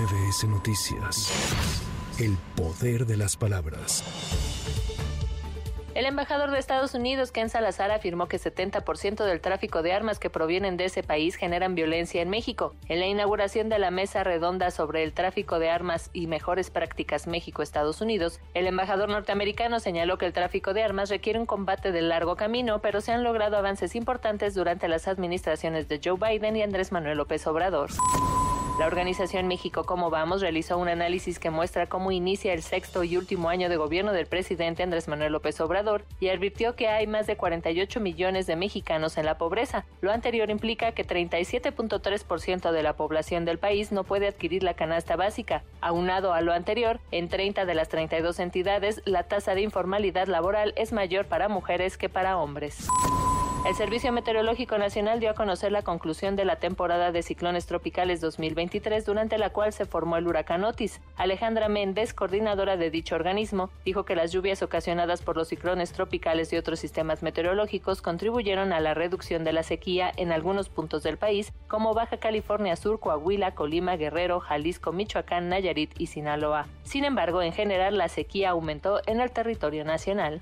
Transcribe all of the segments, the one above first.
MBS Noticias. El poder de las palabras. El embajador de Estados Unidos, Ken Salazar, afirmó que 70% del tráfico de armas que provienen de ese país generan violencia en México. En la inauguración de la mesa redonda sobre el tráfico de armas y mejores prácticas México-Estados Unidos, el embajador norteamericano señaló que el tráfico de armas requiere un combate de largo camino, pero se han logrado avances importantes durante las administraciones de Joe Biden y Andrés Manuel López Obrador. La organización México Cómo Vamos realizó un análisis que muestra cómo inicia el sexto y último año de gobierno del presidente Andrés Manuel López Obrador y advirtió que hay más de 48 millones de mexicanos en la pobreza. Lo anterior implica que 37.3% de la población del país no puede adquirir la canasta básica. Aunado a lo anterior, en 30 de las 32 entidades, la tasa de informalidad laboral es mayor para mujeres que para hombres. El Servicio Meteorológico Nacional dio a conocer la conclusión de la temporada de ciclones tropicales 2023, durante la cual se formó el huracán Otis. Alejandra Méndez, coordinadora de dicho organismo, dijo que las lluvias ocasionadas por los ciclones tropicales y otros sistemas meteorológicos contribuyeron a la reducción de la sequía en algunos puntos del país, como Baja California Sur, Coahuila, Colima, Guerrero, Jalisco, Michoacán, Nayarit y Sinaloa. Sin embargo, en general, la sequía aumentó en el territorio nacional.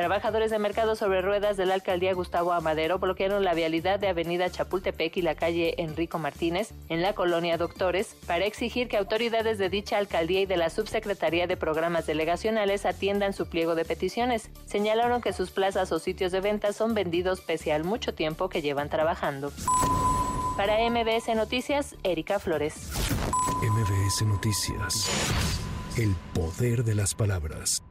Trabajadores de mercado sobre ruedas de la alcaldía Gustavo Amadero bloquearon la vialidad de Avenida Chapultepec y la calle Enrico Martínez en la colonia Doctores para exigir que autoridades de dicha alcaldía y de la Subsecretaría de Programas Delegacionales atiendan su pliego de peticiones. Señalaron que sus plazas o sitios de venta son vendidos pese al mucho tiempo que llevan trabajando. Para MBS Noticias, Erika Flores. MBS Noticias. El poder de las palabras.